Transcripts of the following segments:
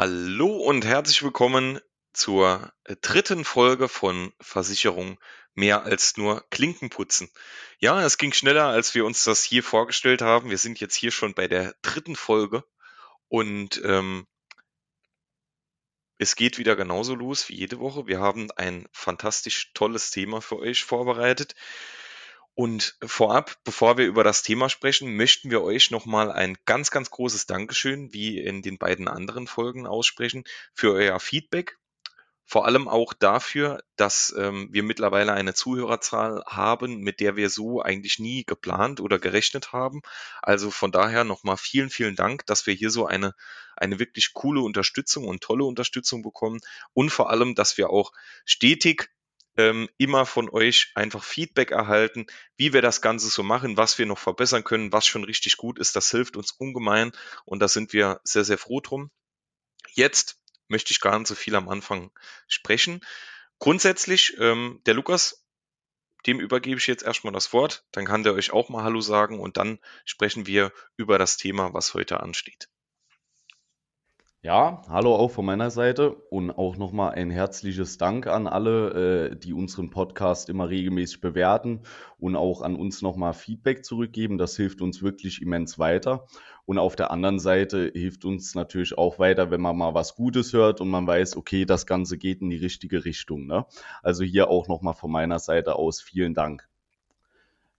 Hallo und herzlich willkommen zur äh, dritten Folge von Versicherung mehr als nur Klinken putzen. Ja, es ging schneller, als wir uns das hier vorgestellt haben. Wir sind jetzt hier schon bei der dritten Folge und ähm, es geht wieder genauso los wie jede Woche. Wir haben ein fantastisch tolles Thema für euch vorbereitet. Und vorab, bevor wir über das Thema sprechen, möchten wir euch nochmal ein ganz, ganz großes Dankeschön, wie in den beiden anderen Folgen aussprechen, für euer Feedback. Vor allem auch dafür, dass ähm, wir mittlerweile eine Zuhörerzahl haben, mit der wir so eigentlich nie geplant oder gerechnet haben. Also von daher nochmal vielen, vielen Dank, dass wir hier so eine, eine wirklich coole Unterstützung und tolle Unterstützung bekommen und vor allem, dass wir auch stetig ähm, immer von euch einfach Feedback erhalten, wie wir das Ganze so machen, was wir noch verbessern können, was schon richtig gut ist. Das hilft uns ungemein und da sind wir sehr, sehr froh drum. Jetzt möchte ich gar nicht so viel am Anfang sprechen. Grundsätzlich, ähm, der Lukas, dem übergebe ich jetzt erstmal das Wort, dann kann der euch auch mal Hallo sagen und dann sprechen wir über das Thema, was heute ansteht. Ja, hallo auch von meiner Seite und auch nochmal ein herzliches Dank an alle, äh, die unseren Podcast immer regelmäßig bewerten und auch an uns nochmal Feedback zurückgeben. Das hilft uns wirklich immens weiter. Und auf der anderen Seite hilft uns natürlich auch weiter, wenn man mal was Gutes hört und man weiß, okay, das Ganze geht in die richtige Richtung. Ne? Also hier auch nochmal von meiner Seite aus vielen Dank.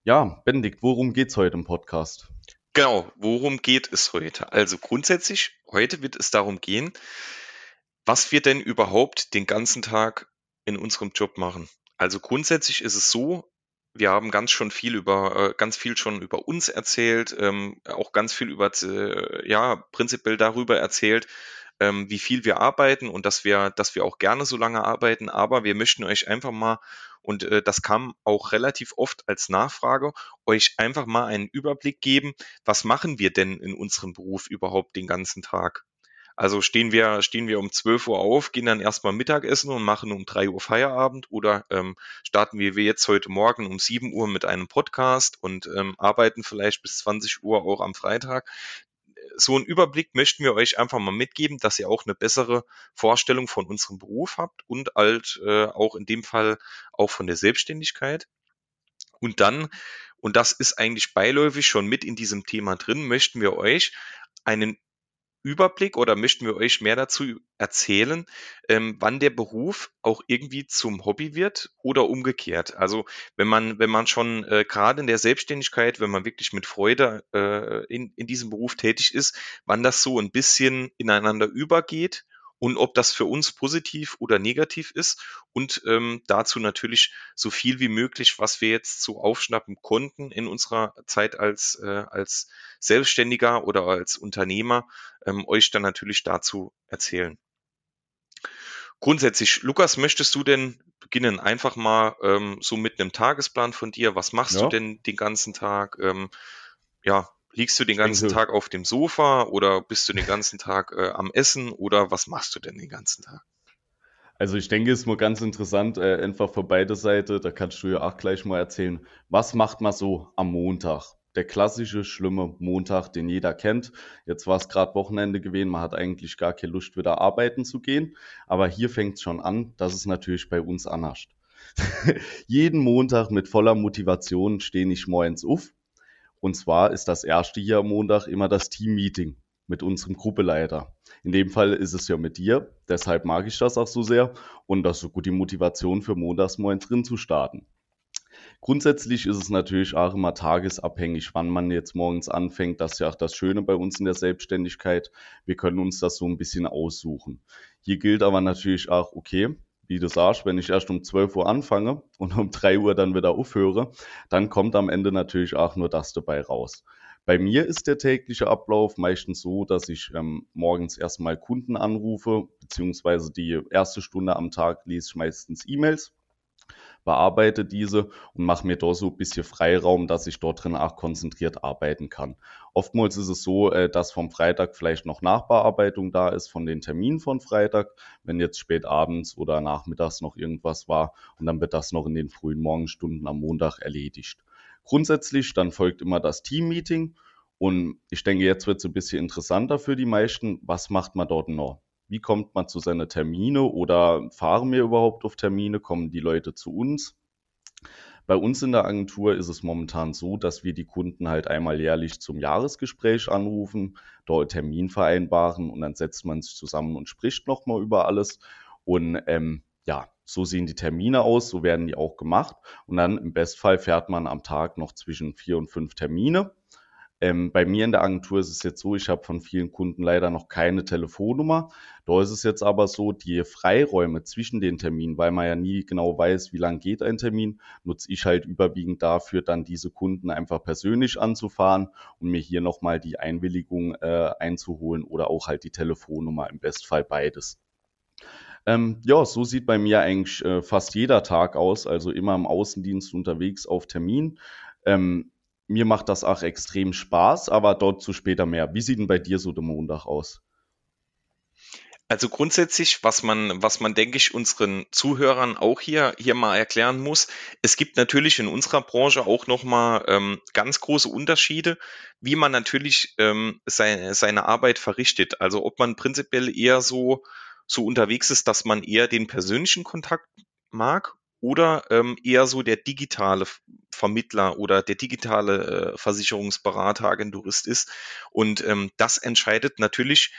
Ja, Benedikt, worum geht's heute im Podcast? Genau, worum geht es heute? Also grundsätzlich, heute wird es darum gehen, was wir denn überhaupt den ganzen Tag in unserem Job machen. Also grundsätzlich ist es so, wir haben ganz schon viel über, äh, ganz viel schon über uns erzählt, ähm, auch ganz viel über, äh, ja, prinzipiell darüber erzählt, ähm, wie viel wir arbeiten und dass wir, dass wir auch gerne so lange arbeiten. Aber wir möchten euch einfach mal, und äh, das kam auch relativ oft als Nachfrage, euch einfach mal einen Überblick geben, was machen wir denn in unserem Beruf überhaupt den ganzen Tag? Also stehen wir, stehen wir um 12 Uhr auf, gehen dann erstmal Mittagessen und machen um 3 Uhr Feierabend oder ähm, starten wir jetzt heute Morgen um 7 Uhr mit einem Podcast und ähm, arbeiten vielleicht bis 20 Uhr auch am Freitag so einen Überblick möchten wir euch einfach mal mitgeben, dass ihr auch eine bessere Vorstellung von unserem Beruf habt und halt äh, auch in dem Fall auch von der Selbstständigkeit. Und dann, und das ist eigentlich beiläufig schon mit in diesem Thema drin, möchten wir euch einen Überblick oder möchten wir euch mehr dazu erzählen, ähm, wann der Beruf auch irgendwie zum Hobby wird oder umgekehrt. Also wenn man, wenn man schon äh, gerade in der Selbstständigkeit, wenn man wirklich mit Freude äh, in, in diesem Beruf tätig ist, wann das so ein bisschen ineinander übergeht und ob das für uns positiv oder negativ ist und ähm, dazu natürlich so viel wie möglich, was wir jetzt so aufschnappen konnten in unserer Zeit als, äh, als Selbstständiger oder als Unternehmer, ähm, euch dann natürlich dazu erzählen. Grundsätzlich, Lukas, möchtest du denn beginnen einfach mal ähm, so mit einem Tagesplan von dir? Was machst ja. du denn den ganzen Tag? Ähm, ja, Liegst du den ganzen Tag auf dem Sofa oder bist du den ganzen Tag äh, am Essen oder was machst du denn den ganzen Tag? Also ich denke, es ist mal ganz interessant, äh, einfach für beide Seiten, da kannst du ja auch gleich mal erzählen, was macht man so am Montag? Der klassische, schlimme Montag, den jeder kennt. Jetzt war es gerade Wochenende gewesen, man hat eigentlich gar keine Lust, wieder arbeiten zu gehen. Aber hier fängt es schon an, das ist natürlich bei uns anders. Jeden Montag mit voller Motivation stehe ich morgens auf, und zwar ist das erste hier am Montag immer das Team-Meeting mit unserem Gruppeleiter. In dem Fall ist es ja mit dir, deshalb mag ich das auch so sehr und das ist so gut die Motivation für montags morgen drin zu starten. Grundsätzlich ist es natürlich auch immer tagesabhängig, wann man jetzt morgens anfängt. Das ist ja auch das Schöne bei uns in der Selbstständigkeit. Wir können uns das so ein bisschen aussuchen. Hier gilt aber natürlich auch, okay, wie du sagst, wenn ich erst um 12 Uhr anfange und um 3 Uhr dann wieder aufhöre, dann kommt am Ende natürlich auch nur das dabei raus. Bei mir ist der tägliche Ablauf meistens so, dass ich ähm, morgens erstmal Kunden anrufe, beziehungsweise die erste Stunde am Tag lese ich meistens E-Mails bearbeite diese und mache mir da so ein bisschen Freiraum, dass ich dort drin auch konzentriert arbeiten kann. Oftmals ist es so, äh, dass vom Freitag vielleicht noch Nachbearbeitung da ist von den Terminen von Freitag, wenn jetzt spät abends oder nachmittags noch irgendwas war und dann wird das noch in den frühen Morgenstunden am Montag erledigt. Grundsätzlich dann folgt immer das Team-Meeting und ich denke, jetzt wird es ein bisschen interessanter für die meisten. Was macht man dort noch? Wie kommt man zu seinen Termine oder fahren wir überhaupt auf Termine, kommen die Leute zu uns? Bei uns in der Agentur ist es momentan so, dass wir die Kunden halt einmal jährlich zum Jahresgespräch anrufen, dort Termin vereinbaren und dann setzt man sich zusammen und spricht nochmal über alles. Und ähm, ja, so sehen die Termine aus, so werden die auch gemacht. Und dann im Bestfall fährt man am Tag noch zwischen vier und fünf Termine. Ähm, bei mir in der Agentur ist es jetzt so, ich habe von vielen Kunden leider noch keine Telefonnummer. Da ist es jetzt aber so, die Freiräume zwischen den Terminen, weil man ja nie genau weiß, wie lang geht ein Termin, nutze ich halt überwiegend dafür, dann diese Kunden einfach persönlich anzufahren und mir hier nochmal die Einwilligung äh, einzuholen oder auch halt die Telefonnummer, im Bestfall beides. Ähm, ja, so sieht bei mir eigentlich äh, fast jeder Tag aus, also immer im Außendienst unterwegs auf Termin. Ähm, mir macht das auch extrem Spaß, aber dort zu später mehr. Wie sieht denn bei dir so der Montag aus? Also grundsätzlich, was man, was man, denke ich, unseren Zuhörern auch hier, hier mal erklären muss, es gibt natürlich in unserer Branche auch nochmal ähm, ganz große Unterschiede, wie man natürlich ähm, seine, seine Arbeit verrichtet. Also ob man prinzipiell eher so, so unterwegs ist, dass man eher den persönlichen Kontakt mag oder ähm, eher so der digitale Vermittler oder der digitale äh, Versicherungsberater, Agenturist ist. Und ähm, das entscheidet natürlich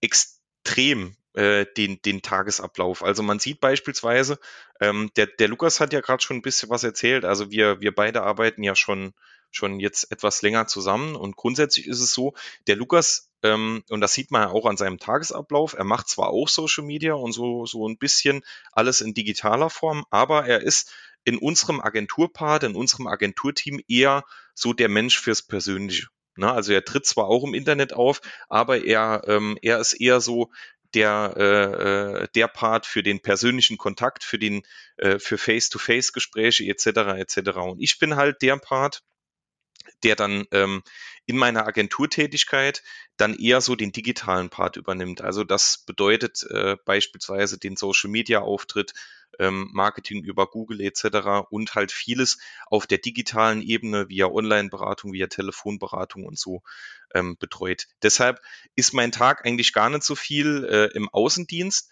extrem äh, den, den Tagesablauf. Also man sieht beispielsweise, ähm, der, der Lukas hat ja gerade schon ein bisschen was erzählt. Also wir, wir beide arbeiten ja schon, schon jetzt etwas länger zusammen. Und grundsätzlich ist es so, der Lukas und das sieht man ja auch an seinem Tagesablauf. Er macht zwar auch Social Media und so, so ein bisschen alles in digitaler Form, aber er ist in unserem Agenturpart, in unserem Agenturteam eher so der Mensch fürs Persönliche. Ne? Also er tritt zwar auch im Internet auf, aber er, ähm, er ist eher so der, äh, äh der Part für den persönlichen Kontakt, für den, äh, für Face-to-Face-Gespräche etc. etc. Und ich bin halt der Part, der dann ähm, in meiner Agenturtätigkeit dann eher so den digitalen Part übernimmt. Also das bedeutet äh, beispielsweise den Social-Media-Auftritt, ähm, Marketing über Google etc. und halt vieles auf der digitalen Ebene via Online-Beratung, via Telefonberatung und so ähm, betreut. Deshalb ist mein Tag eigentlich gar nicht so viel äh, im Außendienst,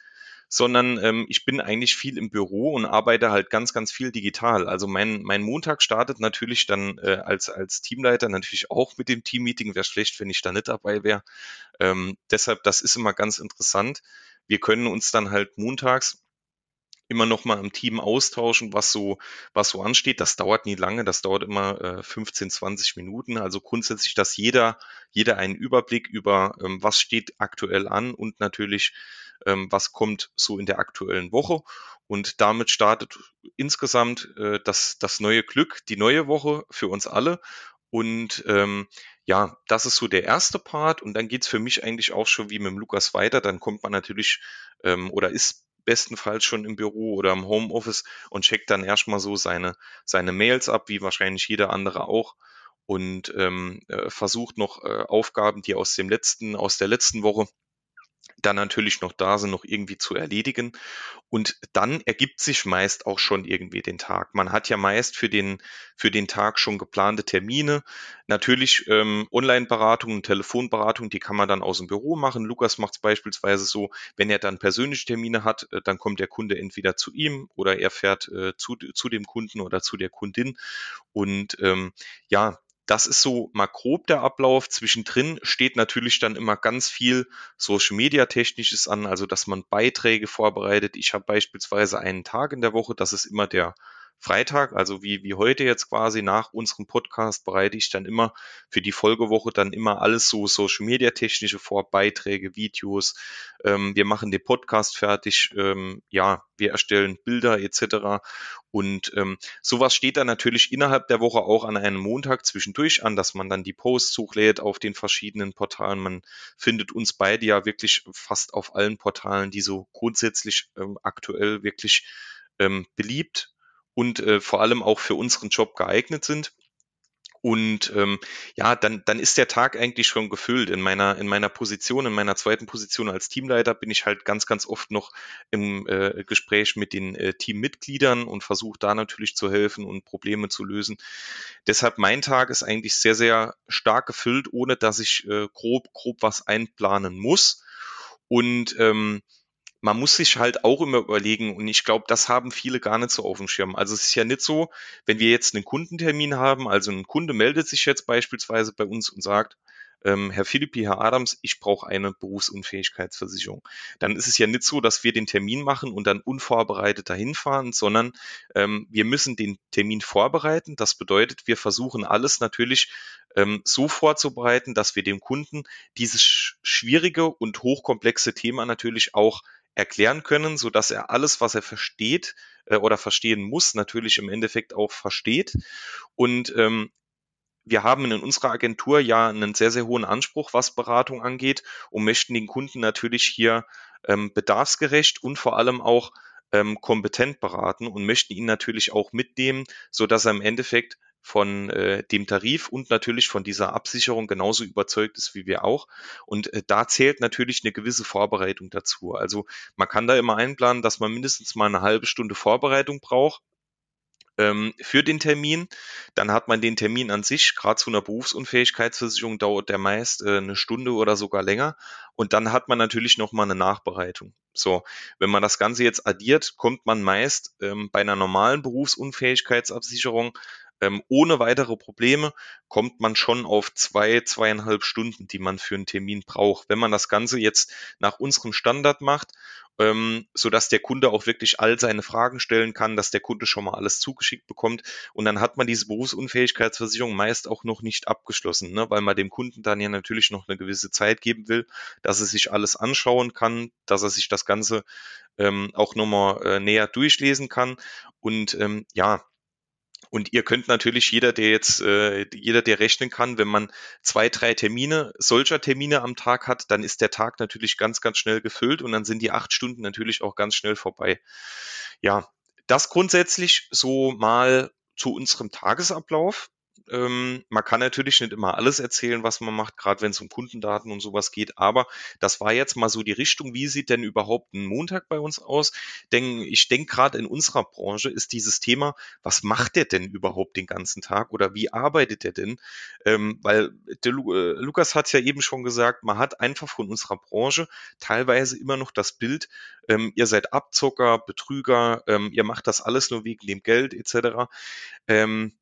sondern ähm, ich bin eigentlich viel im Büro und arbeite halt ganz, ganz viel digital. Also mein, mein Montag startet natürlich dann äh, als, als Teamleiter natürlich auch mit dem Teammeeting. Wäre schlecht, wenn ich da nicht dabei wäre. Ähm, deshalb, das ist immer ganz interessant. Wir können uns dann halt montags immer noch mal im Team austauschen, was so, was so ansteht. Das dauert nie lange, das dauert immer äh, 15, 20 Minuten. Also grundsätzlich, dass jeder, jeder einen Überblick über, ähm, was steht aktuell an und natürlich, ähm, was kommt so in der aktuellen Woche. Und damit startet insgesamt äh, das, das neue Glück, die neue Woche für uns alle. Und ähm, ja, das ist so der erste Part. Und dann geht's für mich eigentlich auch schon wie mit dem Lukas weiter. Dann kommt man natürlich ähm, oder ist bestenfalls schon im Büro oder im Homeoffice und checkt dann erstmal so seine, seine Mails ab, wie wahrscheinlich jeder andere auch und ähm, äh, versucht noch äh, Aufgaben, die aus dem letzten, aus der letzten Woche dann natürlich noch da sind, noch irgendwie zu erledigen. Und dann ergibt sich meist auch schon irgendwie den Tag. Man hat ja meist für den, für den Tag schon geplante Termine. Natürlich ähm, Online-Beratung, Telefonberatung, die kann man dann aus dem Büro machen. Lukas macht es beispielsweise so, wenn er dann persönliche Termine hat, äh, dann kommt der Kunde entweder zu ihm oder er fährt äh, zu, zu dem Kunden oder zu der Kundin. Und ähm, ja, das ist so mal grob der Ablauf. Zwischendrin steht natürlich dann immer ganz viel Social Media Technisches an, also dass man Beiträge vorbereitet. Ich habe beispielsweise einen Tag in der Woche, das ist immer der Freitag, also wie, wie heute jetzt quasi nach unserem Podcast bereite ich dann immer für die Folgewoche dann immer alles so Social Media technische vor, Beiträge, Videos. Ähm, wir machen den Podcast fertig, ähm, ja, wir erstellen Bilder etc. Und ähm, sowas steht dann natürlich innerhalb der Woche auch an einem Montag zwischendurch an, dass man dann die Posts hochlädt auf den verschiedenen Portalen. Man findet uns beide ja wirklich fast auf allen Portalen, die so grundsätzlich ähm, aktuell wirklich ähm, beliebt und äh, vor allem auch für unseren Job geeignet sind. Und ähm, ja, dann, dann ist der Tag eigentlich schon gefüllt. In meiner, in meiner Position, in meiner zweiten Position als Teamleiter bin ich halt ganz, ganz oft noch im äh, Gespräch mit den äh, Teammitgliedern und versuche da natürlich zu helfen und Probleme zu lösen. Deshalb mein Tag ist eigentlich sehr, sehr stark gefüllt, ohne dass ich äh, grob, grob was einplanen muss. Und ähm, man muss sich halt auch immer überlegen, und ich glaube, das haben viele gar nicht so auf dem Schirm. Also es ist ja nicht so, wenn wir jetzt einen Kundentermin haben, also ein Kunde meldet sich jetzt beispielsweise bei uns und sagt, ähm, Herr Philippi, Herr Adams, ich brauche eine Berufsunfähigkeitsversicherung. Dann ist es ja nicht so, dass wir den Termin machen und dann unvorbereitet dahin fahren, sondern ähm, wir müssen den Termin vorbereiten. Das bedeutet, wir versuchen alles natürlich ähm, so vorzubereiten, dass wir dem Kunden dieses schwierige und hochkomplexe Thema natürlich auch erklären können, so dass er alles, was er versteht äh, oder verstehen muss, natürlich im Endeffekt auch versteht. Und ähm, wir haben in unserer Agentur ja einen sehr, sehr hohen Anspruch, was Beratung angeht und möchten den Kunden natürlich hier ähm, bedarfsgerecht und vor allem auch ähm, kompetent beraten und möchten ihn natürlich auch mitnehmen, so dass er im Endeffekt von äh, dem Tarif und natürlich von dieser Absicherung genauso überzeugt ist wie wir auch. Und äh, da zählt natürlich eine gewisse Vorbereitung dazu. Also man kann da immer einplanen, dass man mindestens mal eine halbe Stunde Vorbereitung braucht ähm, für den Termin. Dann hat man den Termin an sich, gerade zu einer Berufsunfähigkeitsversicherung dauert der meist äh, eine Stunde oder sogar länger. Und dann hat man natürlich nochmal eine Nachbereitung. So, wenn man das Ganze jetzt addiert, kommt man meist ähm, bei einer normalen Berufsunfähigkeitsabsicherung ähm, ohne weitere Probleme kommt man schon auf zwei, zweieinhalb Stunden, die man für einen Termin braucht. Wenn man das Ganze jetzt nach unserem Standard macht ähm, so dass der Kunde auch wirklich all seine Fragen stellen kann, dass der Kunde schon mal alles zugeschickt bekommt und dann hat man diese Berufsunfähigkeitsversicherung meist auch noch nicht abgeschlossen, ne? weil man dem Kunden dann ja natürlich noch eine gewisse Zeit geben will, dass er sich alles anschauen kann, dass er sich das Ganze ähm, auch nochmal äh, näher durchlesen kann und ähm, ja, und ihr könnt natürlich jeder, der jetzt, äh, jeder, der rechnen kann, wenn man zwei, drei Termine, solcher Termine am Tag hat, dann ist der Tag natürlich ganz, ganz schnell gefüllt und dann sind die acht Stunden natürlich auch ganz schnell vorbei. Ja, das grundsätzlich so mal zu unserem Tagesablauf. Ähm, man kann natürlich nicht immer alles erzählen, was man macht, gerade wenn es um Kundendaten und sowas geht, aber das war jetzt mal so die Richtung. Wie sieht denn überhaupt ein Montag bei uns aus? Denn ich denke, gerade in unserer Branche ist dieses Thema, was macht der denn überhaupt den ganzen Tag oder wie arbeitet er denn? Ähm, weil der Lu äh, Lukas hat ja eben schon gesagt, man hat einfach von unserer Branche teilweise immer noch das Bild, ähm, ihr seid Abzocker, Betrüger, ähm, ihr macht das alles nur wegen dem Geld etc. Ähm,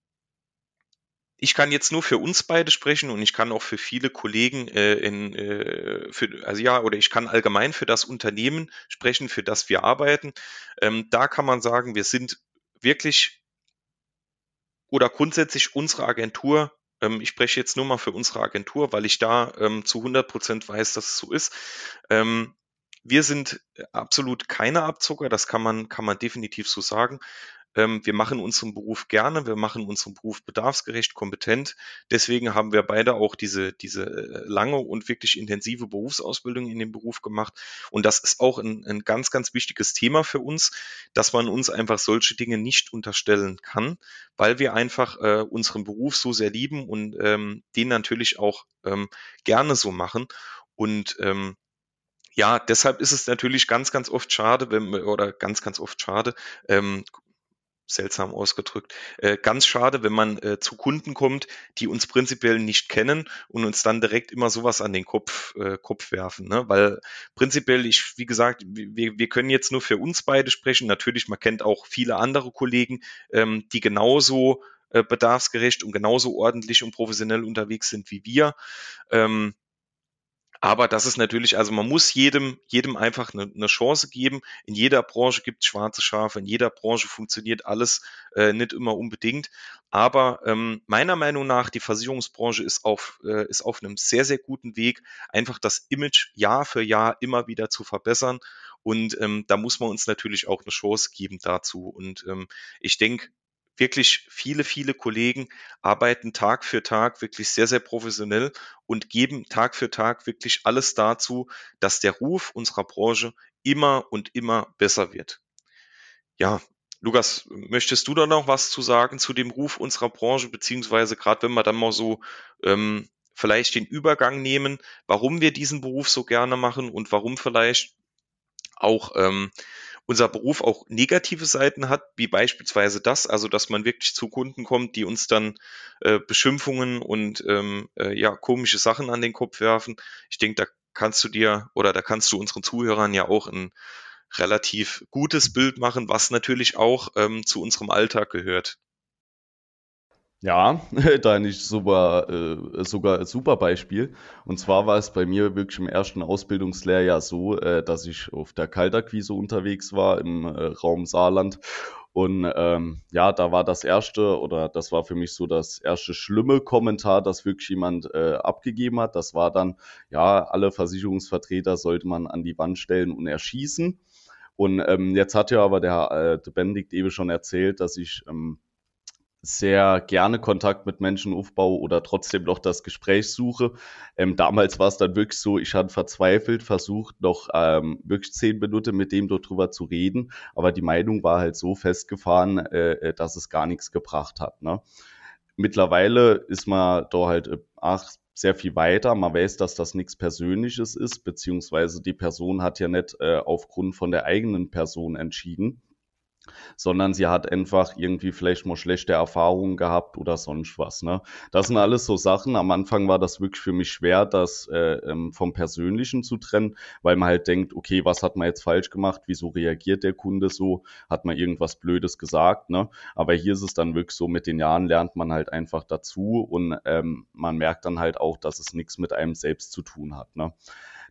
ich kann jetzt nur für uns beide sprechen und ich kann auch für viele Kollegen äh, in, äh, für, also ja, oder ich kann allgemein für das Unternehmen sprechen, für das wir arbeiten. Ähm, da kann man sagen, wir sind wirklich oder grundsätzlich unsere Agentur, ähm, ich spreche jetzt nur mal für unsere Agentur, weil ich da ähm, zu 100 Prozent weiß, dass es so ist. Ähm, wir sind absolut keine Abzucker, das kann man, kann man definitiv so sagen. Ähm, wir machen unseren Beruf gerne, wir machen unseren Beruf bedarfsgerecht, kompetent. Deswegen haben wir beide auch diese, diese äh, lange und wirklich intensive Berufsausbildung in dem Beruf gemacht. Und das ist auch ein, ein ganz, ganz wichtiges Thema für uns, dass man uns einfach solche Dinge nicht unterstellen kann, weil wir einfach äh, unseren Beruf so sehr lieben und ähm, den natürlich auch ähm, gerne so machen. Und ähm, ja, deshalb ist es natürlich ganz, ganz oft schade, wenn oder ganz, ganz oft schade, ähm, seltsam ausgedrückt. Äh, ganz schade, wenn man äh, zu Kunden kommt, die uns prinzipiell nicht kennen und uns dann direkt immer sowas an den Kopf, äh, Kopf werfen. Ne? Weil prinzipiell, ich, wie gesagt, wir, wir können jetzt nur für uns beide sprechen. Natürlich, man kennt auch viele andere Kollegen, ähm, die genauso äh, bedarfsgerecht und genauso ordentlich und professionell unterwegs sind wie wir. Ähm, aber das ist natürlich, also man muss jedem, jedem einfach eine, eine Chance geben. In jeder Branche gibt es schwarze Schafe, in jeder Branche funktioniert alles äh, nicht immer unbedingt. Aber ähm, meiner Meinung nach, die Versicherungsbranche ist auf, äh, ist auf einem sehr, sehr guten Weg, einfach das Image Jahr für Jahr immer wieder zu verbessern. Und ähm, da muss man uns natürlich auch eine Chance geben dazu. Und ähm, ich denke, wirklich viele, viele Kollegen arbeiten Tag für Tag wirklich sehr, sehr professionell und geben Tag für Tag wirklich alles dazu, dass der Ruf unserer Branche immer und immer besser wird. Ja, Lukas, möchtest du da noch was zu sagen zu dem Ruf unserer Branche, beziehungsweise gerade wenn wir dann mal so ähm, vielleicht den Übergang nehmen, warum wir diesen Beruf so gerne machen und warum vielleicht auch ähm, unser Beruf auch negative Seiten hat, wie beispielsweise das, also dass man wirklich zu Kunden kommt, die uns dann äh, Beschimpfungen und ähm, äh, ja komische Sachen an den Kopf werfen. Ich denke, da kannst du dir oder da kannst du unseren Zuhörern ja auch ein relativ gutes Bild machen, was natürlich auch ähm, zu unserem Alltag gehört. Ja, da nicht super, äh, sogar ein super Beispiel. Und zwar war es bei mir wirklich im ersten Ausbildungslehrjahr so, äh, dass ich auf der Kaltakquise unterwegs war im äh, Raum Saarland. Und ähm, ja, da war das erste oder das war für mich so das erste schlimme Kommentar, das wirklich jemand äh, abgegeben hat. Das war dann, ja, alle Versicherungsvertreter sollte man an die Wand stellen und erschießen. Und ähm, jetzt hat ja aber der, äh, der Benedikt eben schon erzählt, dass ich ähm, sehr gerne Kontakt mit Menschen aufbaue oder trotzdem noch das Gespräch suche. Ähm, damals war es dann wirklich so, ich hatte verzweifelt versucht, noch ähm, wirklich zehn Minuten mit dem dort drüber zu reden, aber die Meinung war halt so festgefahren, äh, äh dass es gar nichts gebracht hat. Ne? Mittlerweile ist man da halt äh, ach, sehr viel weiter. Man weiß, dass das nichts Persönliches ist, beziehungsweise die Person hat ja nicht äh, aufgrund von der eigenen Person entschieden sondern sie hat einfach irgendwie vielleicht mal schlechte Erfahrungen gehabt oder sonst was. Ne? Das sind alles so Sachen. Am Anfang war das wirklich für mich schwer, das äh, ähm, vom Persönlichen zu trennen, weil man halt denkt, okay, was hat man jetzt falsch gemacht? Wieso reagiert der Kunde so? Hat man irgendwas Blödes gesagt? Ne? Aber hier ist es dann wirklich so, mit den Jahren lernt man halt einfach dazu und ähm, man merkt dann halt auch, dass es nichts mit einem selbst zu tun hat. Ne?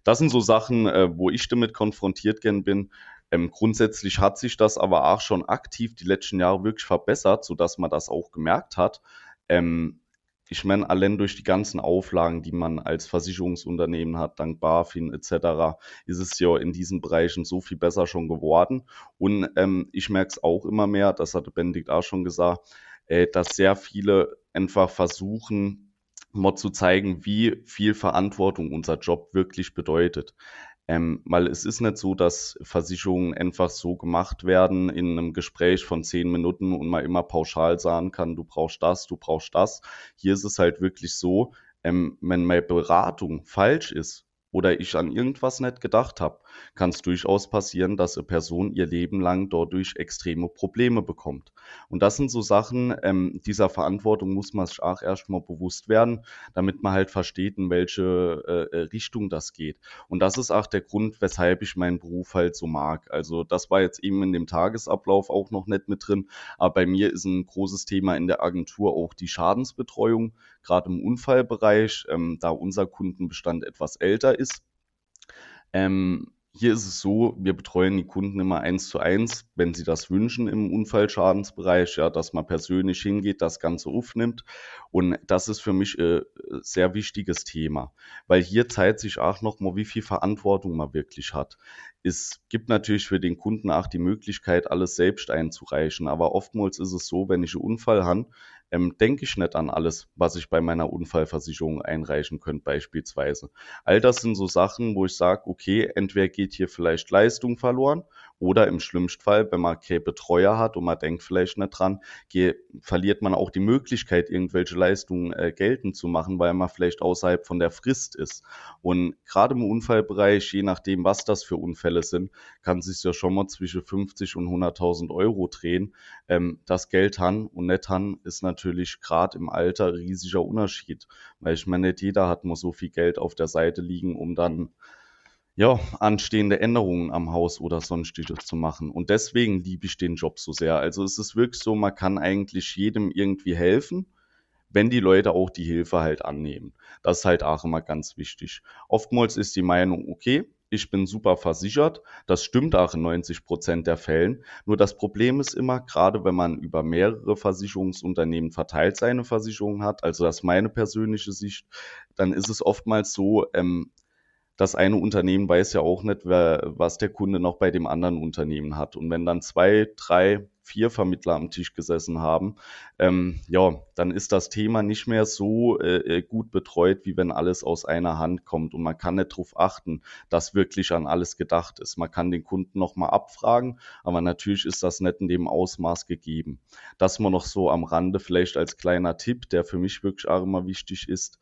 Das sind so Sachen, äh, wo ich damit konfrontiert gern bin. Ähm, grundsätzlich hat sich das aber auch schon aktiv die letzten Jahre wirklich verbessert, sodass man das auch gemerkt hat. Ähm, ich meine, allein durch die ganzen Auflagen, die man als Versicherungsunternehmen hat, dank BaFin etc., ist es ja in diesen Bereichen so viel besser schon geworden. Und ähm, ich merke es auch immer mehr, das hatte Benedikt auch schon gesagt, äh, dass sehr viele einfach versuchen, mal zu zeigen, wie viel Verantwortung unser Job wirklich bedeutet. Ähm, weil es ist nicht so, dass Versicherungen einfach so gemacht werden in einem Gespräch von zehn Minuten und man immer pauschal sagen kann, du brauchst das, du brauchst das. Hier ist es halt wirklich so, ähm, wenn meine Beratung falsch ist oder ich an irgendwas nicht gedacht habe, kann es durchaus passieren, dass eine Person ihr Leben lang dadurch extreme Probleme bekommt. Und das sind so Sachen, ähm, dieser Verantwortung muss man sich auch erstmal bewusst werden, damit man halt versteht, in welche äh, äh, Richtung das geht. Und das ist auch der Grund, weshalb ich meinen Beruf halt so mag. Also das war jetzt eben in dem Tagesablauf auch noch nicht mit drin, aber bei mir ist ein großes Thema in der Agentur auch die Schadensbetreuung, gerade im Unfallbereich, ähm, da unser Kundenbestand etwas älter ist. Ähm, hier ist es so, wir betreuen die Kunden immer eins zu eins, wenn sie das wünschen im Unfallschadensbereich, ja, dass man persönlich hingeht, das Ganze aufnimmt. Und das ist für mich ein äh, sehr wichtiges Thema, weil hier zeigt sich auch nochmal, wie viel Verantwortung man wirklich hat. Es gibt natürlich für den Kunden auch die Möglichkeit, alles selbst einzureichen, aber oftmals ist es so, wenn ich einen Unfall habe, ähm, denke ich nicht an alles, was ich bei meiner Unfallversicherung einreichen könnte beispielsweise. All das sind so Sachen, wo ich sage, okay, entweder geht hier vielleicht Leistung verloren oder im schlimmsten Fall, wenn man keine Betreuer hat und man denkt vielleicht nicht dran, verliert man auch die Möglichkeit, irgendwelche Leistungen äh, geltend zu machen, weil man vielleicht außerhalb von der Frist ist. Und gerade im Unfallbereich, je nachdem, was das für Unfälle sind, kann sich ja schon mal zwischen 50 und 100.000 Euro drehen. Ähm, das Geld han und nicht han ist natürlich gerade im Alter riesiger Unterschied, weil ich meine, nicht jeder hat mal so viel Geld auf der Seite liegen, um dann ja, anstehende Änderungen am Haus oder sonstiges zu machen. Und deswegen liebe ich den Job so sehr. Also es ist wirklich so, man kann eigentlich jedem irgendwie helfen, wenn die Leute auch die Hilfe halt annehmen. Das ist halt auch immer ganz wichtig. Oftmals ist die Meinung, okay, ich bin super versichert. Das stimmt auch in 90 Prozent der Fällen. Nur das Problem ist immer, gerade wenn man über mehrere Versicherungsunternehmen verteilt seine Versicherung hat, also das ist meine persönliche Sicht, dann ist es oftmals so, ähm, das eine Unternehmen weiß ja auch nicht, wer, was der Kunde noch bei dem anderen Unternehmen hat. Und wenn dann zwei, drei, vier Vermittler am Tisch gesessen haben, ähm, ja, dann ist das Thema nicht mehr so äh, äh, gut betreut, wie wenn alles aus einer Hand kommt. Und man kann nicht darauf achten, dass wirklich an alles gedacht ist. Man kann den Kunden nochmal abfragen, aber natürlich ist das nicht in dem Ausmaß gegeben. Das mal noch so am Rande vielleicht als kleiner Tipp, der für mich wirklich auch immer wichtig ist.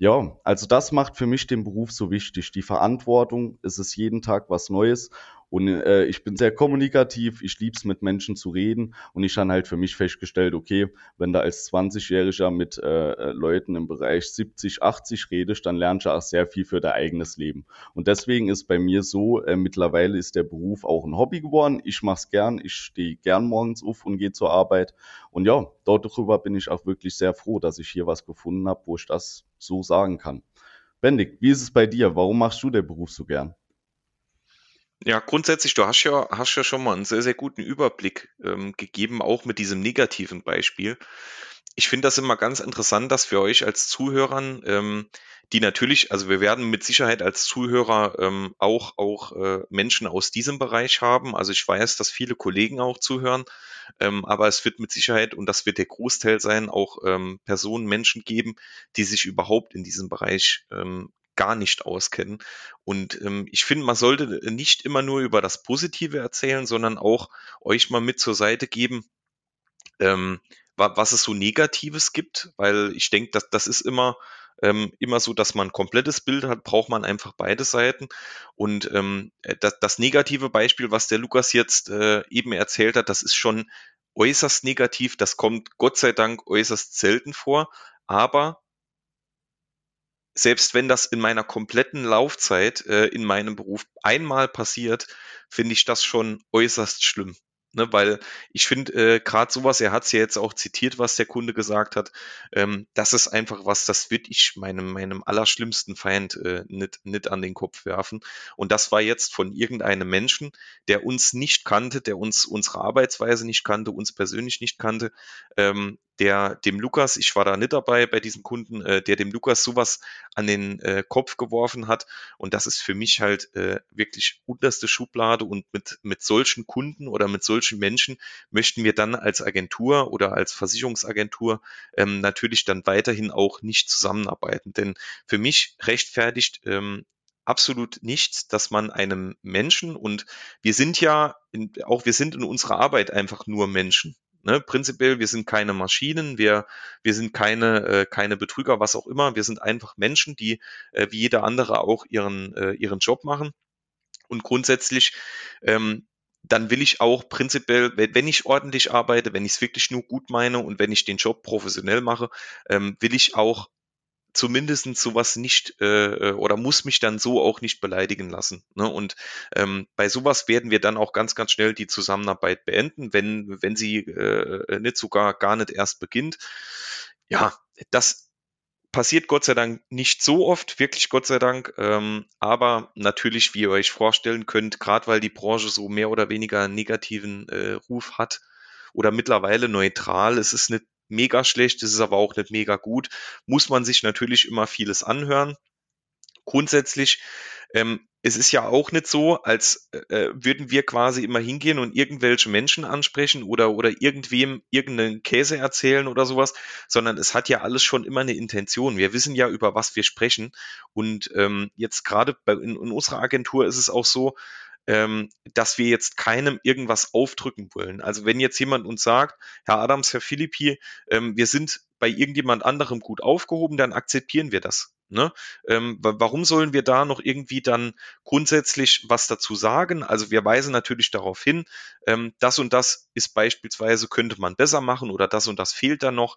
Ja, also das macht für mich den Beruf so wichtig. Die Verantwortung, es ist jeden Tag was Neues Und äh, ich bin sehr kommunikativ, ich lieb's mit Menschen zu reden und ich habe halt für mich festgestellt, okay, wenn du als 20-Jähriger mit äh, äh, Leuten im Bereich 70, 80 redest, dann lernst du auch sehr viel für dein eigenes Leben. Und deswegen ist bei mir so, äh, mittlerweile ist der Beruf auch ein Hobby geworden. Ich mach's gern, ich stehe gern morgens auf und gehe zur Arbeit. Und ja, darüber bin ich auch wirklich sehr froh, dass ich hier was gefunden habe, wo ich das so sagen kann. Bendig, wie ist es bei dir? Warum machst du den Beruf so gern? Ja, grundsätzlich, du hast ja, hast ja schon mal einen sehr, sehr guten Überblick ähm, gegeben, auch mit diesem negativen Beispiel. Ich finde das immer ganz interessant, dass wir euch als Zuhörern, ähm, die natürlich, also wir werden mit Sicherheit als Zuhörer ähm, auch, auch äh, Menschen aus diesem Bereich haben. Also ich weiß, dass viele Kollegen auch zuhören, ähm, aber es wird mit Sicherheit, und das wird der Großteil sein, auch ähm, Personen, Menschen geben, die sich überhaupt in diesem Bereich ähm, gar nicht auskennen. Und ähm, ich finde, man sollte nicht immer nur über das Positive erzählen, sondern auch euch mal mit zur Seite geben, ähm, was es so Negatives gibt, weil ich denke, dass das ist immer ähm, immer so, dass man ein komplettes Bild hat, braucht man einfach beide Seiten. Und ähm, äh, das, das negative Beispiel, was der Lukas jetzt äh, eben erzählt hat, das ist schon äußerst negativ. Das kommt Gott sei Dank äußerst selten vor. Aber selbst wenn das in meiner kompletten Laufzeit äh, in meinem Beruf einmal passiert, finde ich das schon äußerst schlimm. Ne, weil ich finde, äh, gerade sowas, er hat es ja jetzt auch zitiert, was der Kunde gesagt hat, ähm, das ist einfach was, das würde ich meinem, meinem allerschlimmsten Feind äh, nicht, nicht an den Kopf werfen. Und das war jetzt von irgendeinem Menschen, der uns nicht kannte, der uns unsere Arbeitsweise nicht kannte, uns persönlich nicht kannte, ähm, der dem Lukas, ich war da nicht dabei bei diesem Kunden, äh, der dem Lukas sowas an den äh, Kopf geworfen hat. Und das ist für mich halt äh, wirklich unterste Schublade. Und mit, mit solchen Kunden oder mit solchen Menschen möchten wir dann als Agentur oder als Versicherungsagentur ähm, natürlich dann weiterhin auch nicht zusammenarbeiten. Denn für mich rechtfertigt ähm, absolut nichts, dass man einem Menschen und wir sind ja in, auch wir sind in unserer Arbeit einfach nur Menschen. Ne, prinzipiell, wir sind keine Maschinen, wir, wir sind keine, äh, keine Betrüger, was auch immer. Wir sind einfach Menschen, die äh, wie jeder andere auch ihren, äh, ihren Job machen. Und grundsätzlich, ähm, dann will ich auch prinzipiell, wenn ich ordentlich arbeite, wenn ich es wirklich nur gut meine und wenn ich den Job professionell mache, ähm, will ich auch zumindest sowas nicht äh, äh, oder muss mich dann so auch nicht beleidigen lassen. Ne? Und ähm, bei sowas werden wir dann auch ganz, ganz schnell die Zusammenarbeit beenden, wenn, wenn sie äh, nicht sogar gar nicht erst beginnt. Ja, das passiert Gott sei Dank nicht so oft, wirklich Gott sei Dank. Ähm, aber natürlich, wie ihr euch vorstellen könnt, gerade weil die Branche so mehr oder weniger negativen äh, Ruf hat oder mittlerweile neutral, ist es nicht mega schlecht, es ist aber auch nicht mega gut, muss man sich natürlich immer vieles anhören. Grundsätzlich, ähm, es ist ja auch nicht so, als äh, würden wir quasi immer hingehen und irgendwelche Menschen ansprechen oder, oder irgendwem irgendeinen Käse erzählen oder sowas, sondern es hat ja alles schon immer eine Intention. Wir wissen ja, über was wir sprechen. Und ähm, jetzt gerade in, in unserer Agentur ist es auch so, ähm, dass wir jetzt keinem irgendwas aufdrücken wollen. Also wenn jetzt jemand uns sagt, Herr Adams, Herr Philippi, ähm, wir sind bei irgendjemand anderem gut aufgehoben, dann akzeptieren wir das. Ne? Ähm, warum sollen wir da noch irgendwie dann grundsätzlich was dazu sagen? Also wir weisen natürlich darauf hin, ähm, das und das ist beispielsweise, könnte man besser machen oder das und das fehlt da noch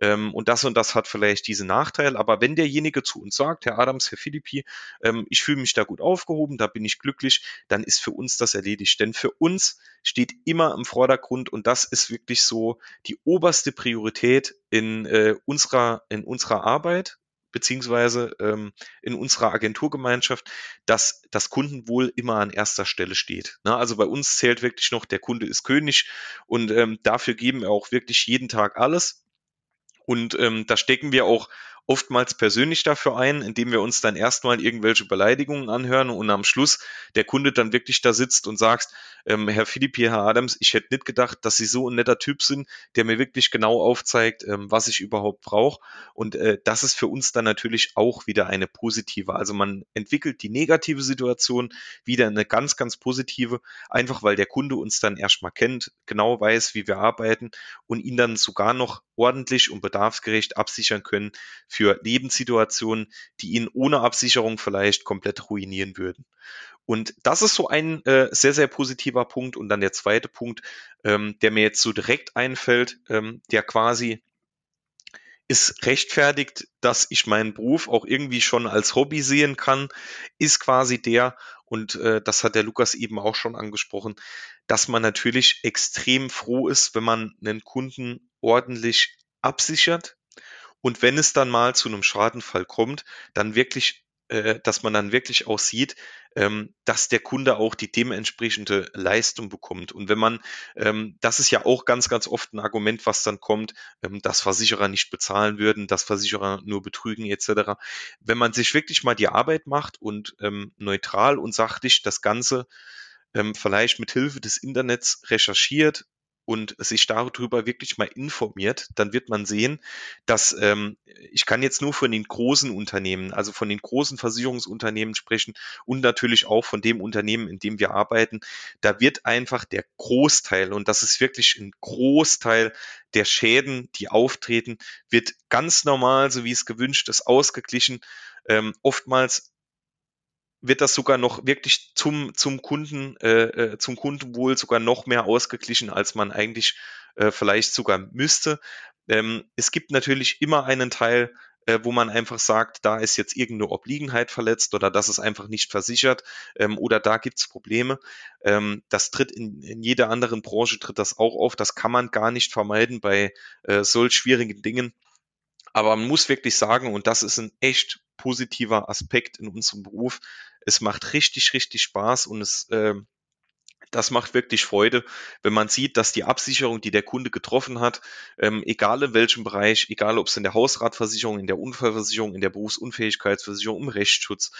ähm, und das und das hat vielleicht diesen Nachteil. Aber wenn derjenige zu uns sagt, Herr Adams, Herr Philippi, ähm, ich fühle mich da gut aufgehoben, da bin ich glücklich, dann ist für uns das erledigt. Denn für uns steht immer im Vordergrund und das ist wirklich so die oberste Priorität in äh, unserer in unserer Arbeit beziehungsweise ähm, in unserer Agenturgemeinschaft, dass das Kundenwohl immer an erster Stelle steht. Ne? Also bei uns zählt wirklich noch, der Kunde ist König und ähm, dafür geben wir auch wirklich jeden Tag alles. Und ähm, da stecken wir auch oftmals persönlich dafür ein, indem wir uns dann erstmal irgendwelche Beleidigungen anhören und am Schluss der Kunde dann wirklich da sitzt und sagt, ähm, Herr Philippi, Herr Adams, ich hätte nicht gedacht, dass Sie so ein netter Typ sind, der mir wirklich genau aufzeigt, ähm, was ich überhaupt brauche. Und äh, das ist für uns dann natürlich auch wieder eine positive. Also man entwickelt die negative Situation wieder eine ganz, ganz positive, einfach weil der Kunde uns dann erstmal kennt, genau weiß, wie wir arbeiten und ihn dann sogar noch ordentlich und bedarfsgerecht absichern können für Lebenssituationen, die ihn ohne Absicherung vielleicht komplett ruinieren würden. Und das ist so ein äh, sehr, sehr positiver Punkt. Und dann der zweite Punkt, ähm, der mir jetzt so direkt einfällt, ähm, der quasi ist rechtfertigt, dass ich meinen Beruf auch irgendwie schon als Hobby sehen kann, ist quasi der, und äh, das hat der Lukas eben auch schon angesprochen, dass man natürlich extrem froh ist, wenn man einen Kunden ordentlich absichert und wenn es dann mal zu einem Schadenfall kommt, dann wirklich äh, dass man dann wirklich auch sieht, ähm, dass der Kunde auch die dementsprechende Leistung bekommt. Und wenn man, ähm, das ist ja auch ganz, ganz oft ein Argument, was dann kommt, ähm, dass Versicherer nicht bezahlen würden, dass Versicherer nur betrügen etc. Wenn man sich wirklich mal die Arbeit macht und ähm, neutral und sachlich das Ganze ähm, vielleicht mit Hilfe des Internets recherchiert, und sich darüber wirklich mal informiert, dann wird man sehen, dass ähm, ich kann jetzt nur von den großen Unternehmen, also von den großen Versicherungsunternehmen sprechen und natürlich auch von dem Unternehmen, in dem wir arbeiten. Da wird einfach der Großteil, und das ist wirklich ein Großteil der Schäden, die auftreten, wird ganz normal, so wie es gewünscht ist, ausgeglichen. Ähm, oftmals wird das sogar noch wirklich zum, zum Kunden, äh, äh, zum Kundenwohl sogar noch mehr ausgeglichen, als man eigentlich äh, vielleicht sogar müsste. Ähm, es gibt natürlich immer einen Teil, äh, wo man einfach sagt, da ist jetzt irgendeine Obliegenheit verletzt oder das ist einfach nicht versichert ähm, oder da gibt's Probleme. Ähm, das tritt in, in jeder anderen Branche tritt das auch auf. Das kann man gar nicht vermeiden bei äh, solch schwierigen Dingen. Aber man muss wirklich sagen, und das ist ein echt positiver Aspekt in unserem Beruf, es macht richtig, richtig Spaß und es, äh, das macht wirklich Freude, wenn man sieht, dass die Absicherung, die der Kunde getroffen hat, ähm, egal in welchem Bereich, egal ob es in der Hausratversicherung, in der Unfallversicherung, in der Berufsunfähigkeitsversicherung, im Rechtsschutz,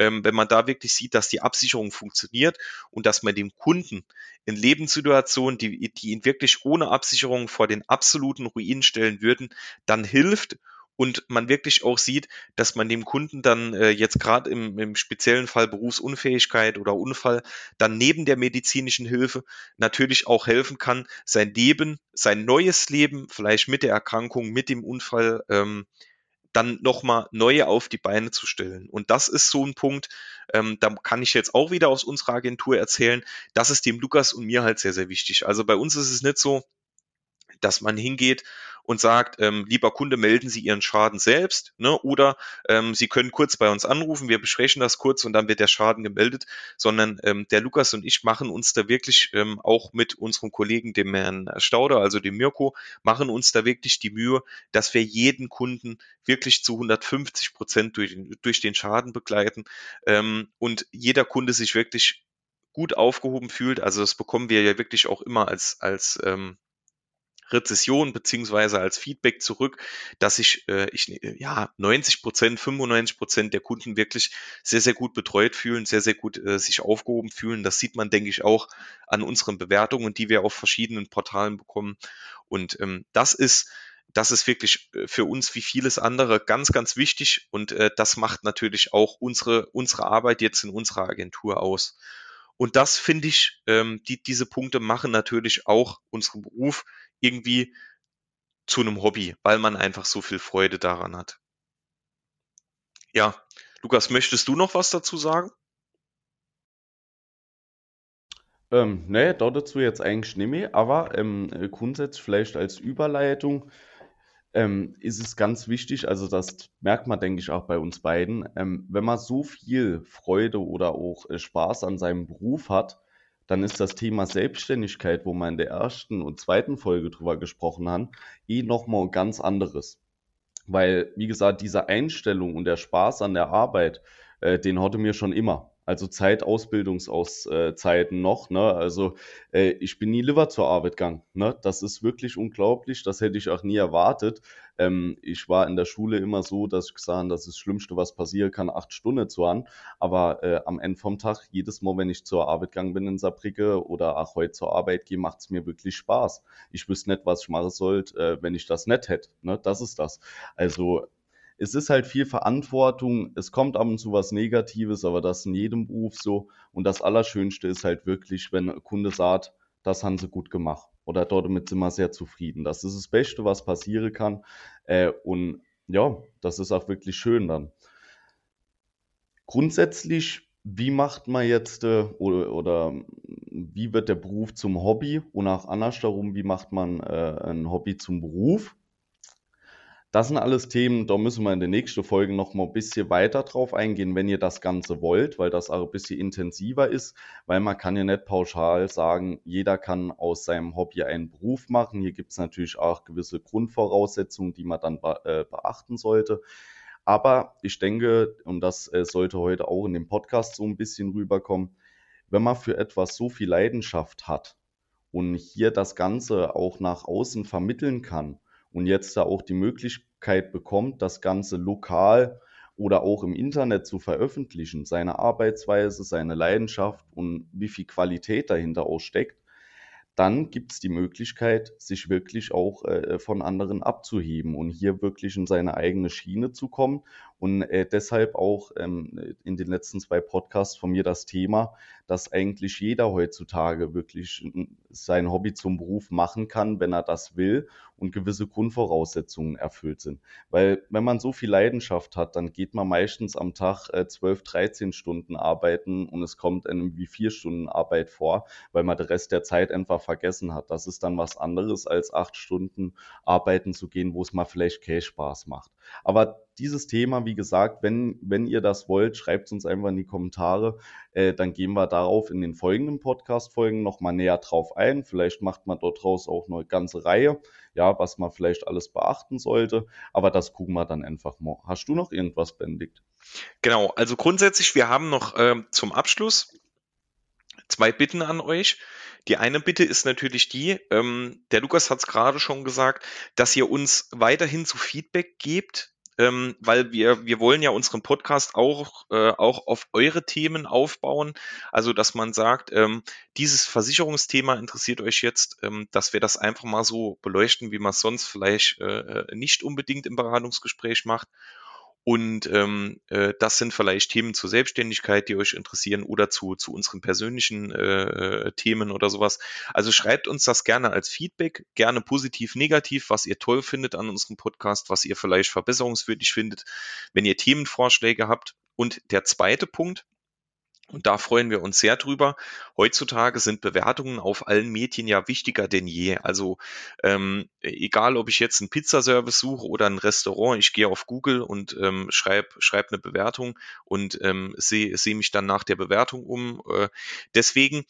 ähm, wenn man da wirklich sieht, dass die Absicherung funktioniert und dass man dem Kunden in Lebenssituationen, die, die ihn wirklich ohne Absicherung vor den absoluten Ruin stellen würden, dann hilft und man wirklich auch sieht, dass man dem Kunden dann äh, jetzt gerade im, im speziellen Fall Berufsunfähigkeit oder Unfall dann neben der medizinischen Hilfe natürlich auch helfen kann, sein Leben, sein neues Leben, vielleicht mit der Erkrankung, mit dem Unfall, ähm, dann nochmal neue auf die Beine zu stellen. Und das ist so ein Punkt, ähm, da kann ich jetzt auch wieder aus unserer Agentur erzählen, das ist dem Lukas und mir halt sehr, sehr wichtig. Also bei uns ist es nicht so, dass man hingeht und sagt, ähm, lieber Kunde, melden Sie Ihren Schaden selbst, ne? oder ähm, Sie können kurz bei uns anrufen, wir besprechen das kurz und dann wird der Schaden gemeldet, sondern ähm, der Lukas und ich machen uns da wirklich ähm, auch mit unserem Kollegen, dem Herrn Stauder, also dem Mirko, machen uns da wirklich die Mühe, dass wir jeden Kunden wirklich zu 150 Prozent durch, durch den Schaden begleiten ähm, und jeder Kunde sich wirklich gut aufgehoben fühlt. Also das bekommen wir ja wirklich auch immer als, als ähm, Rezession beziehungsweise als Feedback zurück, dass sich äh, ich, äh, ja 90 Prozent, 95 Prozent der Kunden wirklich sehr, sehr gut betreut fühlen, sehr, sehr gut äh, sich aufgehoben fühlen. Das sieht man, denke ich, auch an unseren Bewertungen, die wir auf verschiedenen Portalen bekommen. Und ähm, das ist das ist wirklich äh, für uns wie vieles andere ganz, ganz wichtig und äh, das macht natürlich auch unsere, unsere Arbeit jetzt in unserer Agentur aus. Und das finde ich, ähm, die, diese Punkte machen natürlich auch unseren Beruf irgendwie zu einem Hobby, weil man einfach so viel Freude daran hat. Ja, Lukas, möchtest du noch was dazu sagen? Ähm, ne, da dazu jetzt eigentlich nicht mehr, aber ähm, grundsätzlich vielleicht als Überleitung ähm, ist es ganz wichtig, also das merkt man, denke ich, auch bei uns beiden, ähm, wenn man so viel Freude oder auch äh, Spaß an seinem Beruf hat, dann ist das Thema Selbstständigkeit, wo wir in der ersten und zweiten Folge drüber gesprochen haben, eh nochmal ganz anderes. Weil, wie gesagt, diese Einstellung und der Spaß an der Arbeit, äh, den hatte mir schon immer also Zeitausbildungszeiten noch, ne? Also äh, ich bin nie lieber zur Arbeit gegangen, ne? Das ist wirklich unglaublich, das hätte ich auch nie erwartet. Ähm, ich war in der Schule immer so, dass ich gesagt habe, das ist das Schlimmste, was passieren kann, acht Stunden zu haben. Aber äh, am Ende vom Tag, jedes Mal, wenn ich zur Arbeit gegangen bin in Saarbrücke oder auch heute zur Arbeit gehe, macht es mir wirklich Spaß. Ich wüsste nicht, was ich machen sollte, äh, wenn ich das nicht hätte. Ne? Das ist das. Also es ist halt viel Verantwortung, es kommt ab und zu was Negatives, aber das in jedem Beruf so. Und das Allerschönste ist halt wirklich, wenn ein Kunde sagt, das haben sie gut gemacht. oder damit sind wir sehr zufrieden. Das ist das Beste, was passieren kann. Äh, und ja, das ist auch wirklich schön dann. Grundsätzlich, wie macht man jetzt äh, oder, oder wie wird der Beruf zum Hobby und auch andersherum, wie macht man äh, ein Hobby zum Beruf? Das sind alles Themen, da müssen wir in den nächsten Folgen noch mal ein bisschen weiter drauf eingehen, wenn ihr das Ganze wollt, weil das auch ein bisschen intensiver ist, weil man kann ja nicht pauschal sagen, jeder kann aus seinem Hobby einen Beruf machen. Hier gibt es natürlich auch gewisse Grundvoraussetzungen, die man dann äh, beachten sollte. Aber ich denke, und das äh, sollte heute auch in dem Podcast so ein bisschen rüberkommen, wenn man für etwas so viel Leidenschaft hat und hier das Ganze auch nach außen vermitteln kann, und jetzt da auch die Möglichkeit bekommt, das Ganze lokal oder auch im Internet zu veröffentlichen, seine Arbeitsweise, seine Leidenschaft und wie viel Qualität dahinter auch steckt, dann gibt es die Möglichkeit, sich wirklich auch äh, von anderen abzuheben und hier wirklich in seine eigene Schiene zu kommen. Und äh, deshalb auch ähm, in den letzten zwei Podcasts von mir das Thema, dass eigentlich jeder heutzutage wirklich sein Hobby zum Beruf machen kann, wenn er das will und gewisse Grundvoraussetzungen erfüllt sind. Weil wenn man so viel Leidenschaft hat, dann geht man meistens am Tag äh, 12, 13 Stunden arbeiten und es kommt einem wie vier Stunden Arbeit vor, weil man den Rest der Zeit einfach vergessen hat. Das ist dann was anderes, als acht Stunden arbeiten zu gehen, wo es mal vielleicht keinen Spaß macht. Aber dieses Thema, wie gesagt, wenn, wenn ihr das wollt, schreibt es uns einfach in die Kommentare. Äh, dann gehen wir darauf in den folgenden Podcast-Folgen nochmal näher drauf ein. Vielleicht macht man dort draus auch eine ganze Reihe, ja, was man vielleicht alles beachten sollte. Aber das gucken wir dann einfach mal. Hast du noch irgendwas, Benedikt? Genau, also grundsätzlich, wir haben noch äh, zum Abschluss zwei Bitten an euch. Die eine Bitte ist natürlich die, ähm, der Lukas hat es gerade schon gesagt, dass ihr uns weiterhin zu Feedback gebt ähm, weil wir, wir wollen ja unseren Podcast auch, äh, auch auf eure Themen aufbauen. Also, dass man sagt, ähm, dieses Versicherungsthema interessiert euch jetzt, ähm, dass wir das einfach mal so beleuchten, wie man es sonst vielleicht äh, äh nicht unbedingt im Beratungsgespräch macht. Und ähm, äh, das sind vielleicht Themen zur Selbstständigkeit, die euch interessieren oder zu, zu unseren persönlichen äh, äh, Themen oder sowas. Also schreibt uns das gerne als Feedback, gerne positiv, negativ, was ihr toll findet an unserem Podcast, was ihr vielleicht verbesserungswürdig findet, wenn ihr Themenvorschläge habt. Und der zweite Punkt, und da freuen wir uns sehr drüber. Heutzutage sind Bewertungen auf allen Medien ja wichtiger denn je. Also ähm, egal, ob ich jetzt einen Pizzaservice suche oder ein Restaurant, ich gehe auf Google und ähm, schreibe schreib eine Bewertung und ähm, sehe seh mich dann nach der Bewertung um. Äh, deswegen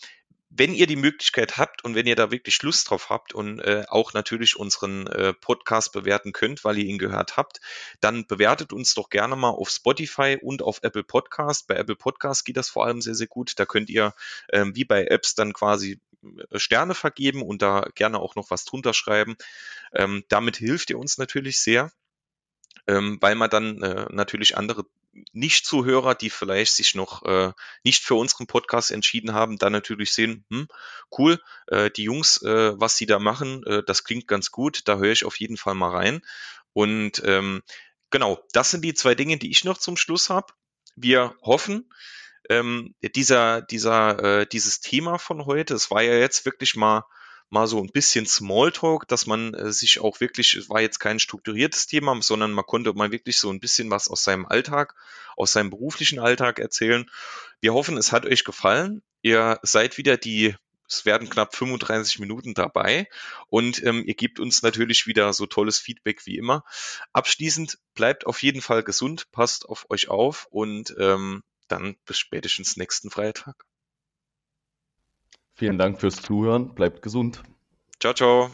wenn ihr die Möglichkeit habt und wenn ihr da wirklich Lust drauf habt und äh, auch natürlich unseren äh, Podcast bewerten könnt, weil ihr ihn gehört habt, dann bewertet uns doch gerne mal auf Spotify und auf Apple Podcast. Bei Apple Podcast geht das vor allem sehr, sehr gut. Da könnt ihr ähm, wie bei Apps dann quasi äh, Sterne vergeben und da gerne auch noch was drunter schreiben. Ähm, damit hilft ihr uns natürlich sehr ähm, weil man dann äh, natürlich andere Nicht-Zuhörer, die vielleicht sich noch äh, nicht für unseren Podcast entschieden haben, dann natürlich sehen, hm, cool, äh, die Jungs, äh, was sie da machen, äh, das klingt ganz gut, da höre ich auf jeden Fall mal rein. Und ähm, genau, das sind die zwei Dinge, die ich noch zum Schluss habe. Wir hoffen, ähm, dieser, dieser, äh, dieses Thema von heute, es war ja jetzt wirklich mal mal so ein bisschen Smalltalk, dass man äh, sich auch wirklich, es war jetzt kein strukturiertes Thema, sondern man konnte mal wirklich so ein bisschen was aus seinem Alltag, aus seinem beruflichen Alltag erzählen. Wir hoffen, es hat euch gefallen. Ihr seid wieder die es werden knapp 35 Minuten dabei und ähm, ihr gebt uns natürlich wieder so tolles Feedback wie immer. Abschließend bleibt auf jeden Fall gesund, passt auf euch auf und ähm, dann bis spätestens nächsten Freitag. Vielen Dank fürs Zuhören. Bleibt gesund. Ciao, ciao.